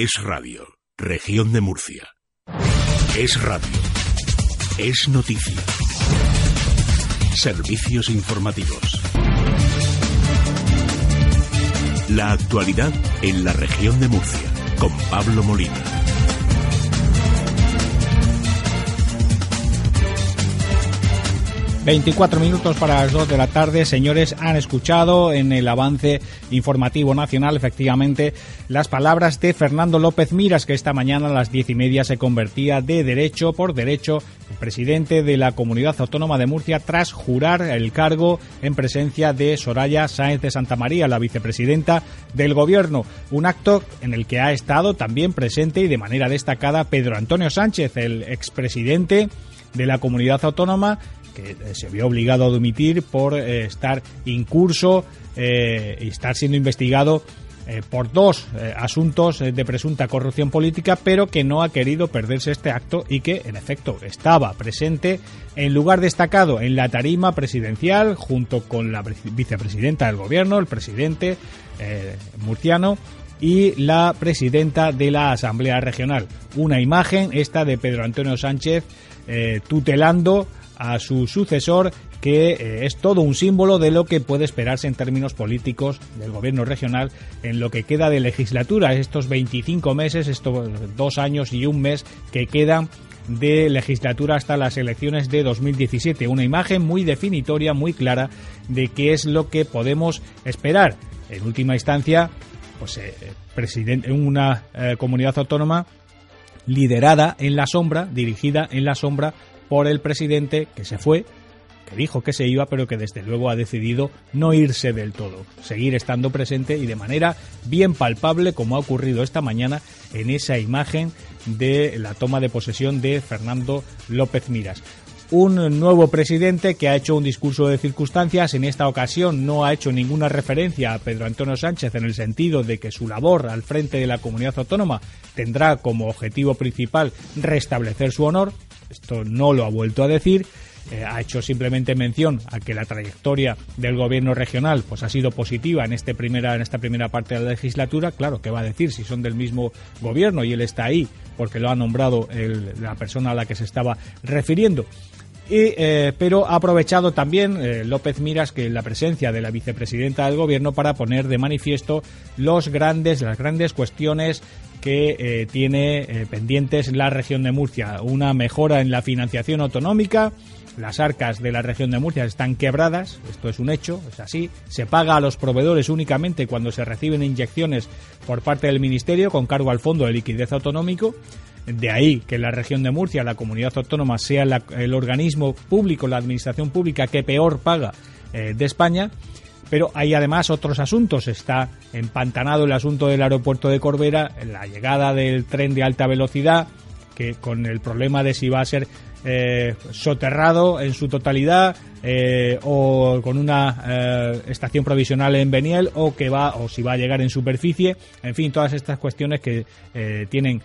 Es radio. Región de Murcia. Es radio. Es noticia. Servicios informativos. La actualidad en la región de Murcia con Pablo Molina. 24 minutos para las 2 de la tarde. Señores, han escuchado en el avance informativo nacional, efectivamente, las palabras de Fernando López Miras, que esta mañana a las diez y media se convertía de derecho por derecho presidente de la Comunidad Autónoma de Murcia tras jurar el cargo en presencia de Soraya Sáenz de Santa María, la vicepresidenta del Gobierno. Un acto en el que ha estado también presente y de manera destacada Pedro Antonio Sánchez, el expresidente de la comunidad autónoma que eh, se vio obligado a dimitir por eh, estar incurso eh, y estar siendo investigado por dos asuntos de presunta corrupción política, pero que no ha querido perderse este acto y que, en efecto, estaba presente en lugar destacado en la tarima presidencial junto con la vicepresidenta del gobierno, el presidente murciano y la presidenta de la Asamblea Regional. Una imagen esta de Pedro Antonio Sánchez tutelando a su sucesor, que eh, es todo un símbolo de lo que puede esperarse en términos políticos del gobierno regional en lo que queda de legislatura, estos 25 meses, estos dos años y un mes que quedan de legislatura hasta las elecciones de 2017. Una imagen muy definitoria, muy clara de qué es lo que podemos esperar. En última instancia, pues eh, presidente, una eh, comunidad autónoma liderada en la sombra, dirigida en la sombra por el presidente que se fue, que dijo que se iba, pero que desde luego ha decidido no irse del todo, seguir estando presente y de manera bien palpable, como ha ocurrido esta mañana en esa imagen de la toma de posesión de Fernando López Miras un nuevo presidente que ha hecho un discurso de circunstancias. En esta ocasión no ha hecho ninguna referencia a Pedro Antonio Sánchez en el sentido de que su labor al frente de la comunidad autónoma tendrá como objetivo principal restablecer su honor. Esto no lo ha vuelto a decir. Eh, ha hecho simplemente mención a que la trayectoria del gobierno regional pues ha sido positiva en este primera en esta primera parte de la legislatura claro qué va a decir si son del mismo gobierno y él está ahí porque lo ha nombrado la persona a la que se estaba refiriendo eh, pero ha aprovechado también eh, López Miras que la presencia de la vicepresidenta del gobierno para poner de manifiesto los grandes, las grandes cuestiones que eh, tiene pendientes la región de Murcia. Una mejora en la financiación autonómica. Las arcas de la región de Murcia están quebradas, esto es un hecho, es así. Se paga a los proveedores únicamente cuando se reciben inyecciones por parte del Ministerio con cargo al Fondo de Liquidez Autonómico. De ahí que la región de Murcia, la comunidad autónoma, sea el organismo público, la administración pública que peor paga eh, de España. Pero hay además otros asuntos. Está empantanado el asunto del aeropuerto de Corbera, la llegada del tren de alta velocidad, que con el problema de si va a ser eh, soterrado en su totalidad eh, o con una eh, estación provisional en Beniel o que va o si va a llegar en superficie. En fin todas estas cuestiones que tienen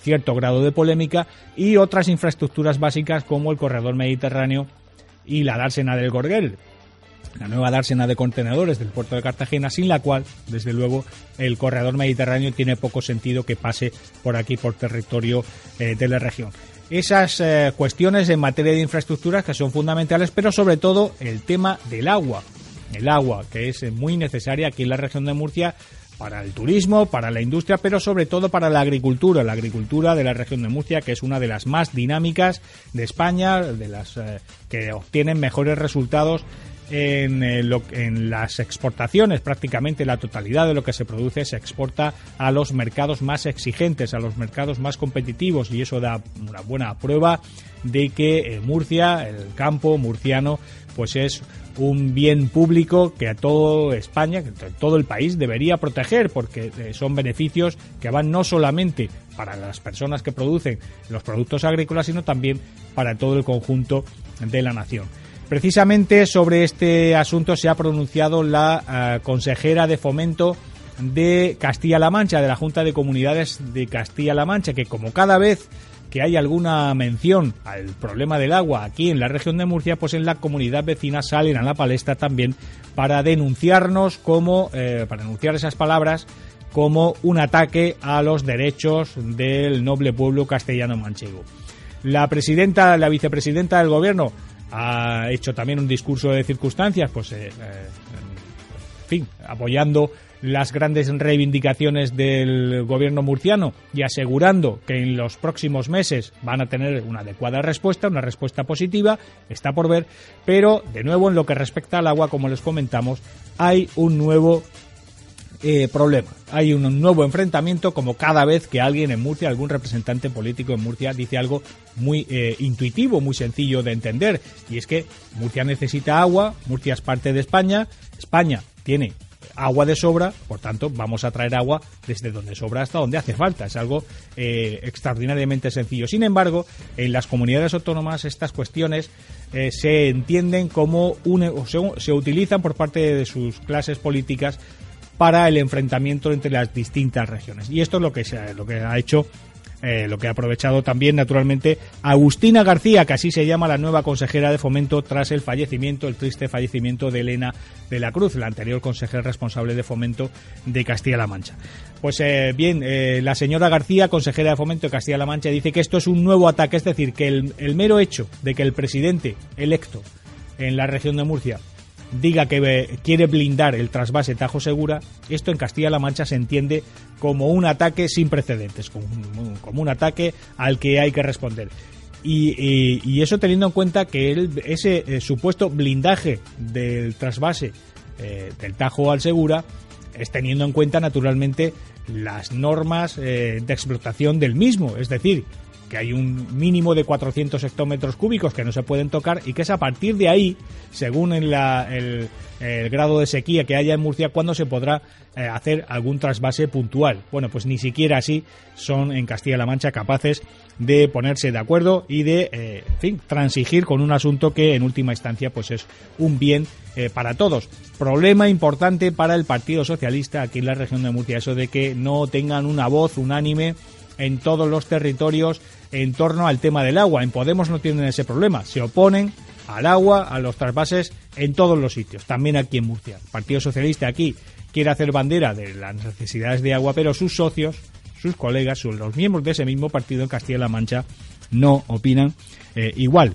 cierto grado de polémica y otras infraestructuras básicas como el corredor mediterráneo y la dársena del Gorguel la nueva dársena de contenedores del puerto de Cartagena, sin la cual, desde luego, el corredor mediterráneo tiene poco sentido que pase por aquí, por territorio de la región esas eh, cuestiones en materia de infraestructuras que son fundamentales, pero sobre todo el tema del agua. El agua, que es muy necesaria aquí en la región de Murcia para el turismo, para la industria, pero sobre todo para la agricultura, la agricultura de la región de Murcia, que es una de las más dinámicas de España, de las eh, que obtienen mejores resultados en, eh, en, las exportaciones, prácticamente la totalidad de lo que se produce se exporta a los mercados más exigentes, a los mercados más competitivos y eso da una buena prueba de que eh, Murcia, el campo murciano, pues es un bien público que a todo España, que todo el país debería proteger porque eh, son beneficios que van no solamente para las personas que producen los productos agrícolas, sino también para todo el conjunto de la nación. Precisamente sobre este asunto se ha pronunciado la eh, consejera de fomento de Castilla-La Mancha, de la Junta de Comunidades de Castilla-La Mancha, que como cada vez que hay alguna mención al problema del agua aquí en la región de Murcia, pues en la comunidad vecina salen a la palestra también para denunciarnos como, eh, para denunciar esas palabras como un ataque a los derechos del noble pueblo castellano manchego. La presidenta, la vicepresidenta del gobierno ha hecho también un discurso de circunstancias, pues, eh, eh, en fin, apoyando las grandes reivindicaciones del gobierno murciano y asegurando que en los próximos meses van a tener una adecuada respuesta, una respuesta positiva, está por ver, pero de nuevo en lo que respecta al agua, como les comentamos, hay un nuevo eh, problema. Hay un nuevo enfrentamiento como cada vez que alguien en Murcia, algún representante político en Murcia dice algo muy eh, intuitivo, muy sencillo de entender. Y es que Murcia necesita agua, Murcia es parte de España, España tiene agua de sobra, por tanto vamos a traer agua desde donde sobra hasta donde hace falta. Es algo eh, extraordinariamente sencillo. Sin embargo, en las comunidades autónomas estas cuestiones eh, se entienden como un, o se, se utilizan por parte de sus clases políticas para el enfrentamiento entre las distintas regiones. Y esto es lo que, se, lo que ha hecho eh, lo que ha aprovechado también, naturalmente, Agustina García, que así se llama la nueva consejera de fomento tras el fallecimiento, el triste fallecimiento de Elena de la Cruz, la anterior consejera responsable de fomento de Castilla-La Mancha. Pues eh, bien, eh, la señora García, consejera de fomento de Castilla-La Mancha, dice que esto es un nuevo ataque, es decir, que el, el mero hecho de que el presidente electo en la región de Murcia diga que quiere blindar el trasvase Tajo Segura, esto en Castilla-La Mancha se entiende como un ataque sin precedentes, como un, ataque al que hay que responder. Y, eso teniendo en cuenta que ese eh, supuesto blindaje del trasvase eh, del Tajo al Segura es teniendo en cuenta naturalmente las normas eh, de explotación del mismo, es decir, que hay un mínimo de 400 hectómetros cúbicos que no se pueden tocar y que es a partir de ahí, según el, grado de sequía que haya en Murcia, cuando se podrá eh, hacer algún trasvase puntual. Bueno, pues ni siquiera así son en Castilla-La Mancha capaces de ponerse de acuerdo y de, eh, en fin, transigir con un asunto que en última instancia pues es un bien eh, para todos. Problema importante para el Partido Socialista aquí en la región de Murcia, eso de que no tengan una voz unánime en todos los territorios en torno al tema del agua. En Podemos no tienen ese problema. Se oponen al agua, a los trasvases en todos los sitios, también aquí en Murcia. El Partido Socialista aquí quiere hacer bandera de las necesidades de agua, pero sus socios, sus colegas, los miembros de ese mismo partido en Castilla-La Mancha no opinan eh, igual.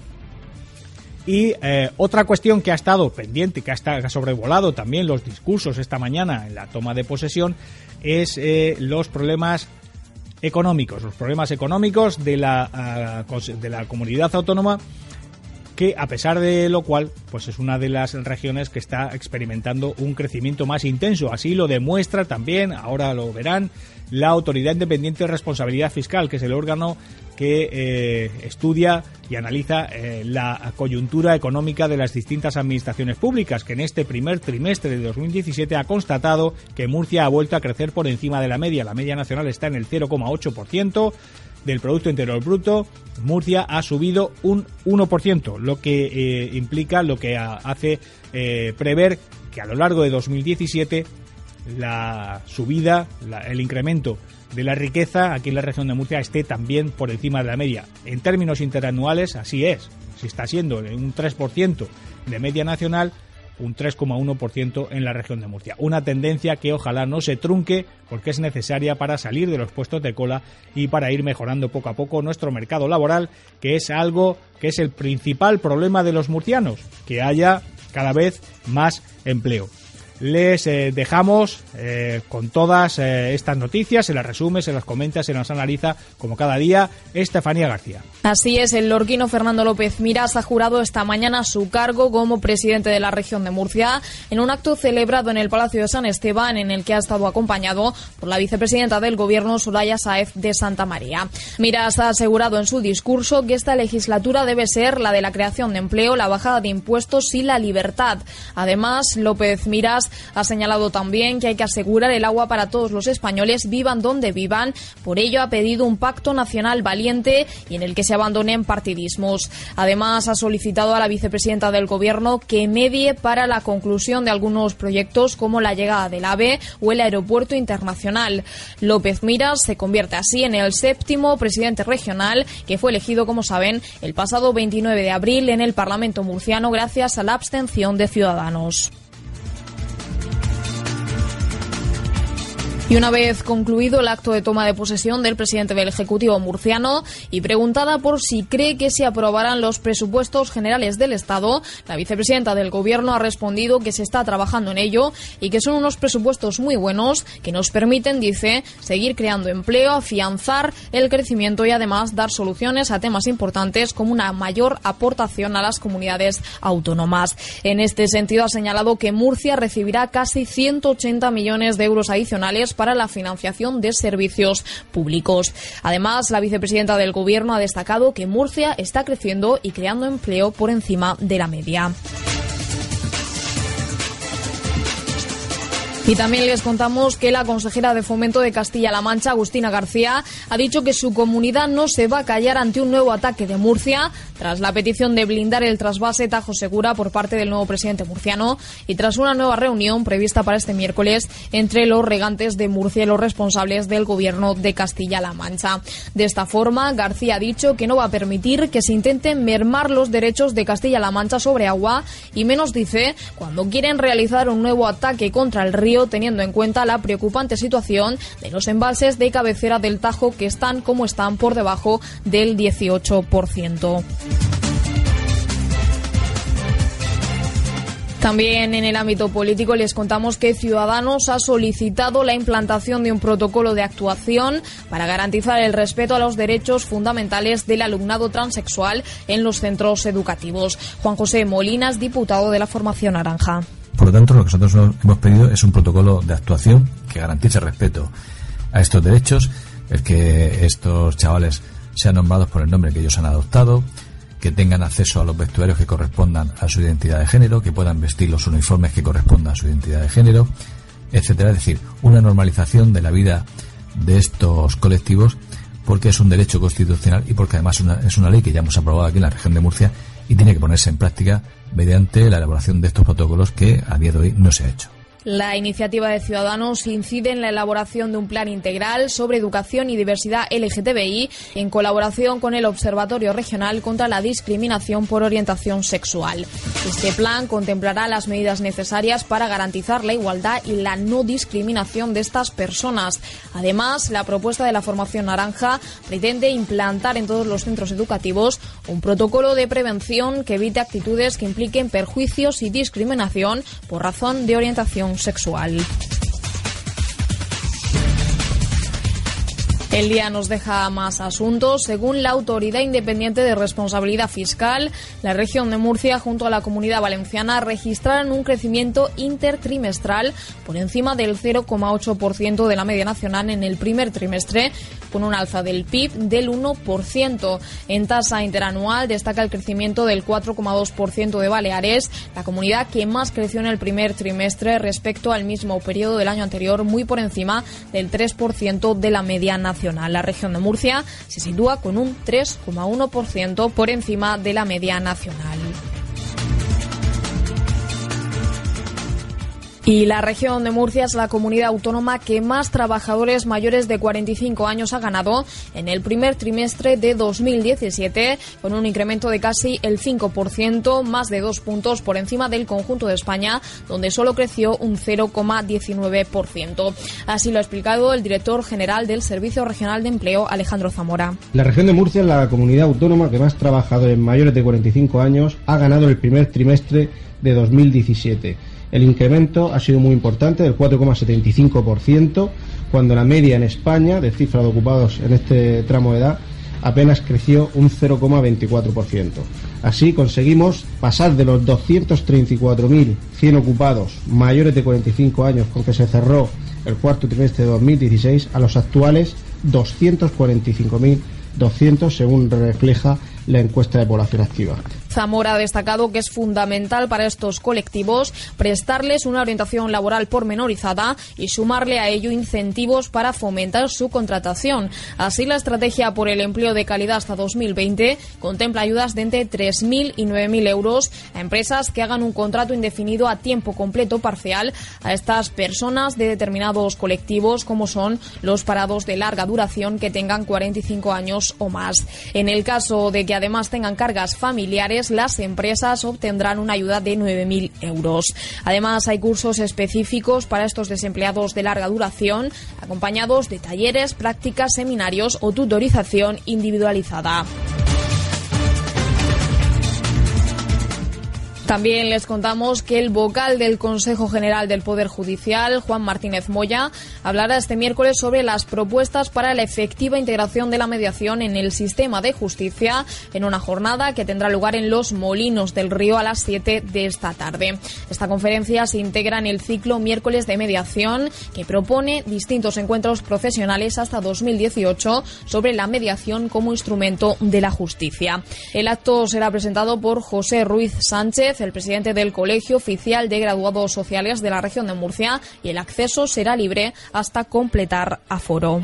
Y eh, otra cuestión que ha estado pendiente, que ha, sobrevolado también los discursos esta mañana en la toma de posesión, es eh, los problemas económicos, los problemas económicos de la, ah, de la comunidad autónoma que a pesar de lo cual, pues es una de las regiones que está experimentando un crecimiento más intenso. Así lo demuestra también, ahora lo verán, la Autoridad Independiente de Responsabilidad Fiscal, que es el órgano que eh, estudia y analiza eh, la coyuntura económica de las distintas administraciones públicas, que en este primer trimestre de 2017 ha constatado que Murcia ha vuelto a crecer por encima de la media. La media nacional está en el 0,8% del Producto Interior Bruto, Murcia ha subido un 1%, lo que eh, implica, lo que hace eh, prever que a lo largo de 2017 la subida, el incremento de la riqueza aquí en la región de Murcia esté también por encima de la media. En términos interanuales, así es. Si está siendo un 3% de media nacional, un 3,1% en la región de Murcia. Una tendencia que ojalá no se trunque porque es necesaria para salir de los puestos de cola y para ir mejorando poco a poco nuestro mercado laboral, que es algo que es el principal problema de los murcianos, que haya cada vez más empleo les eh, dejamos eh, con todas eh, estas noticias, se las resume, se las comenta, se las analiza, como cada día, Estefanía García. Así es, el lorquino Fernando López Miras ha jurado esta mañana su cargo como presidente de la región de Murcia en un acto celebrado en el Palacio de San Esteban, en el que ha estado acompañado por la vicepresidenta del Gobierno, Soraya Saez de Santa María. Miras ha asegurado en su discurso que esta legislatura debe ser la de la creación de empleo, la bajada de impuestos y la libertad. Además, López Miras ha señalado también que hay que asegurar el agua para todos los españoles, vivan donde vivan. Por ello, ha pedido un pacto nacional valiente y en el que se abandonen partidismos. Además, ha solicitado a la vicepresidenta del Gobierno que medie para la conclusión de algunos proyectos como la llegada del AVE o el aeropuerto internacional. López Miras se convierte así en el séptimo presidente regional que fue elegido, como saben, el pasado 29 de abril en el Parlamento murciano gracias a la abstención de Ciudadanos. Y una vez concluido el acto de toma de posesión del presidente del Ejecutivo murciano y preguntada por si cree que se aprobarán los presupuestos generales del Estado, la vicepresidenta del Gobierno ha respondido que se está trabajando en ello y que son unos presupuestos muy buenos que nos permiten, dice, seguir creando empleo, afianzar el crecimiento y además dar soluciones a temas importantes como una mayor aportación a las comunidades autónomas. En este sentido, ha señalado que Murcia recibirá casi 180 millones de euros adicionales para la financiación de servicios públicos. Además, la vicepresidenta del Gobierno ha destacado que Murcia está creciendo y creando empleo por encima de la media. Y también les contamos que la consejera de Fomento de Castilla-La Mancha, Agustina García, ha dicho que su comunidad no se va a callar ante un nuevo ataque de Murcia, tras la petición de blindar el trasvase Tajo Segura por parte del nuevo presidente murciano y tras una nueva reunión prevista para este miércoles entre los regantes de Murcia y los responsables del gobierno de Castilla-La Mancha. De esta forma, García ha dicho que no va a permitir que se intenten mermar los derechos de Castilla-La Mancha sobre agua y menos dice cuando quieren realizar un nuevo ataque contra el río teniendo en cuenta la preocupante situación de los embalses de cabecera del Tajo que están como están por debajo del 18%. También en el ámbito político les contamos que Ciudadanos ha solicitado la implantación de un protocolo de actuación para garantizar el respeto a los derechos fundamentales del alumnado transexual en los centros educativos. Juan José Molinas, diputado de la Formación Naranja. Por lo tanto, lo que nosotros hemos pedido es un protocolo de actuación que garantice respeto a estos derechos, el que estos chavales sean nombrados por el nombre que ellos han adoptado, que tengan acceso a los vestuarios que correspondan a su identidad de género, que puedan vestir los uniformes que correspondan a su identidad de género, etcétera. Es decir, una normalización de la vida de estos colectivos porque es un derecho constitucional y porque además es una ley que ya hemos aprobado aquí en la región de Murcia y tiene que ponerse en práctica mediante la elaboración de estos protocolos que a día de hoy no se ha hecho. La iniciativa de Ciudadanos incide en la elaboración de un plan integral sobre educación y diversidad LGTBI en colaboración con el Observatorio Regional contra la Discriminación por Orientación Sexual. Este plan contemplará las medidas necesarias para garantizar la igualdad y la no discriminación de estas personas. Además, la propuesta de la Formación Naranja pretende implantar en todos los centros educativos un protocolo de prevención que evite actitudes que impliquen perjuicios y discriminación por razón de orientación sexual. El día nos deja más asuntos. Según la Autoridad Independiente de Responsabilidad Fiscal, la región de Murcia junto a la Comunidad Valenciana registraron un crecimiento intertrimestral por encima del 0,8% de la media nacional en el primer trimestre, con un alza del PIB del 1%. En tasa interanual destaca el crecimiento del 4,2% de Baleares, la comunidad que más creció en el primer trimestre respecto al mismo periodo del año anterior, muy por encima del 3% de la media nacional. La región de Murcia se sitúa con un 3,1% por encima de la media nacional. Y la región de Murcia es la comunidad autónoma que más trabajadores mayores de 45 años ha ganado en el primer trimestre de 2017, con un incremento de casi el 5%, más de dos puntos por encima del conjunto de España, donde solo creció un 0,19%. Así lo ha explicado el director general del Servicio Regional de Empleo, Alejandro Zamora. La región de Murcia es la comunidad autónoma que más trabajadores mayores de 45 años ha ganado el primer trimestre de 2017 el incremento ha sido muy importante, del 4,75%, cuando la media en España de cifra de ocupados en este tramo de edad apenas creció un 0,24%. Así conseguimos pasar de los 234.100 ocupados mayores de 45 años con que se cerró el cuarto trimestre de 2016 a los actuales 245.200 según refleja la encuesta de población activa. Zamora ha destacado que es fundamental para estos colectivos prestarles una orientación laboral pormenorizada y sumarle a ello incentivos para fomentar su contratación. Así, la estrategia por el empleo de calidad hasta 2020 contempla ayudas de entre 3.000 y 9.000 euros a empresas que hagan un contrato indefinido a tiempo completo parcial a estas personas de determinados colectivos como son los parados de larga duración que tengan 45 años o más. En el caso de que además tengan cargas familiares, las empresas obtendrán una ayuda de 9.000 euros. Además, hay cursos específicos para estos desempleados de larga duración, acompañados de talleres, prácticas, seminarios o tutorización individualizada. También les contamos que el vocal del Consejo General del Poder Judicial, Juan Martínez Moya, hablará este miércoles sobre las propuestas para la efectiva integración de la mediación en el sistema de justicia en una jornada que tendrá lugar en Los Molinos del Río a las 7 de esta tarde. Esta conferencia se integra en el ciclo miércoles de mediación que propone distintos encuentros profesionales hasta 2018 sobre la mediación como instrumento de la justicia. El acto será presentado por José Ruiz Sánchez, el presidente del Colegio Oficial de Graduados Sociales de la región de Murcia, y el acceso será libre hasta completar aforo.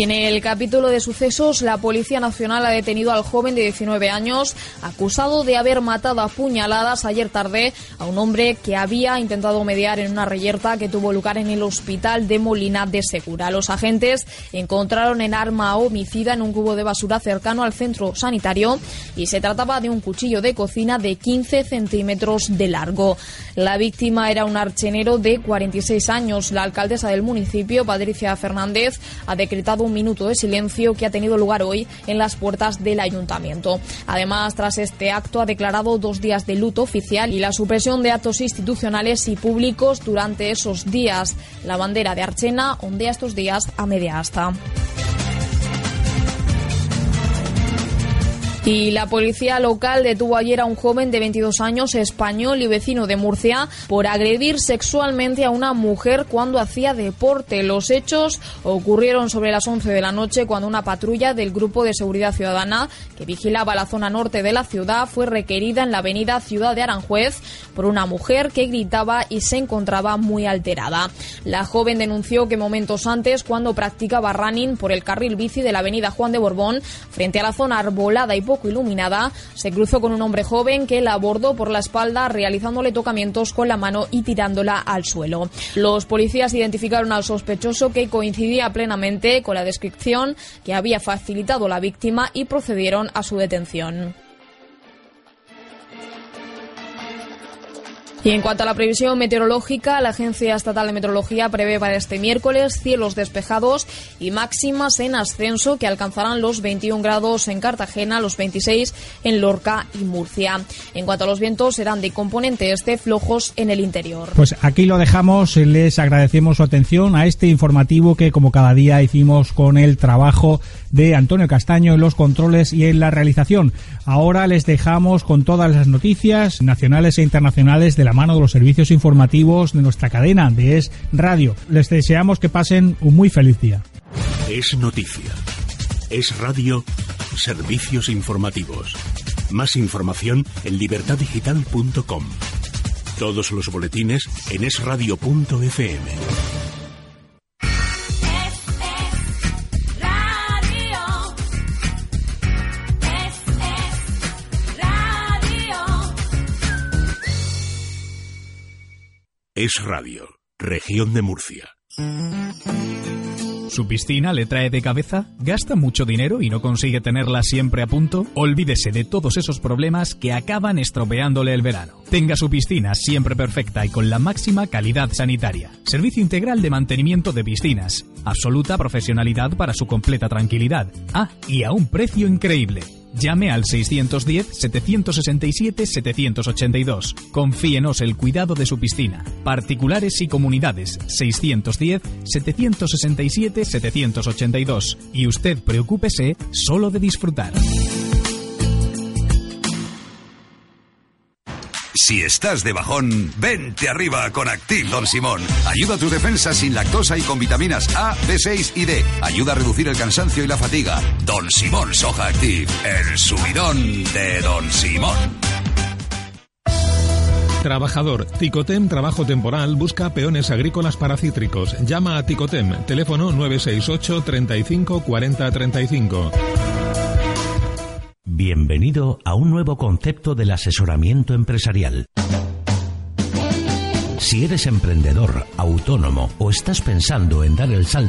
Y en el capítulo de sucesos, la Policía Nacional ha detenido al joven de 19 años acusado de haber matado a puñaladas ayer tarde a un hombre que había intentado mediar en una reyerta que tuvo lugar en el hospital de Molina de Segura. Los agentes encontraron el arma homicida en un cubo de basura cercano al centro sanitario y se trataba de un cuchillo de cocina de 15 centímetros de largo. La víctima era un archenero de 46 años. La alcaldesa del municipio, Patricia Fernández, ha decretado un minuto de silencio que ha tenido lugar hoy en las puertas del ayuntamiento. Además, tras este acto, ha declarado dos días de luto oficial y la supresión de actos institucionales y públicos durante esos días. La bandera de Archena ondea estos días a media asta. Y la policía local detuvo ayer a un joven de 22 años, español y vecino de Murcia, por agredir sexualmente a una mujer cuando hacía deporte. Los hechos ocurrieron sobre las 11 de la noche cuando una patrulla del Grupo de Seguridad Ciudadana, que vigilaba la zona norte de la ciudad, fue requerida en la avenida Ciudad de Aranjuez por una mujer que gritaba y se encontraba muy alterada. La joven denunció que momentos antes, cuando practicaba running por el carril bici de la avenida Juan de Borbón, frente a la zona arbolada y poco iluminada, se cruzó con un hombre joven que la abordó por la espalda realizándole tocamientos con la mano y tirándola al suelo. Los policías identificaron al sospechoso que coincidía plenamente con la descripción que había facilitado la víctima y procedieron a su detención. Y en cuanto a la previsión meteorológica, la Agencia Estatal de Meteorología prevé para este miércoles cielos despejados y máximas en ascenso que alcanzarán los 21 grados en Cartagena, los 26 en Lorca y Murcia. En cuanto a los vientos, serán de componente este flojos en el interior. Pues aquí lo dejamos. Les agradecemos su atención a este informativo que, como cada día, hicimos con el trabajo de Antonio Castaño en los controles y en la realización. Ahora les dejamos con todas las noticias nacionales e internacionales de la mano de los servicios informativos de nuestra cadena de Es Radio. Les deseamos que pasen un muy feliz día. Es noticia. Es radio. Servicios informativos. Más información en libertadigital.com. Todos los boletines en esradio.fm. Es Radio, región de Murcia. ¿Su piscina le trae de cabeza? ¿Gasta mucho dinero y no consigue tenerla siempre a punto? Olvídese de todos esos problemas que acaban estropeándole el verano. Tenga su piscina siempre perfecta y con la máxima calidad sanitaria. Servicio integral de mantenimiento de piscinas. Absoluta profesionalidad para su completa tranquilidad. Ah, y a un precio increíble. Llame al 610-767-782. Confíenos el cuidado de su piscina. Particulares y comunidades 610-767-782. Y usted preocúpese solo de disfrutar. Si estás de bajón, vente arriba con Activ Don Simón. Ayuda a tu defensa sin lactosa y con vitaminas A, B6 y D. Ayuda a reducir el cansancio y la fatiga. Don Simón Soja Activ, el subidón de Don Simón. Trabajador, Ticotem Trabajo Temporal busca peones agrícolas para cítricos. Llama a Ticotem, teléfono 968 35 40 35. Bienvenido a un nuevo concepto del asesoramiento empresarial. Si eres emprendedor, autónomo o estás pensando en dar el salto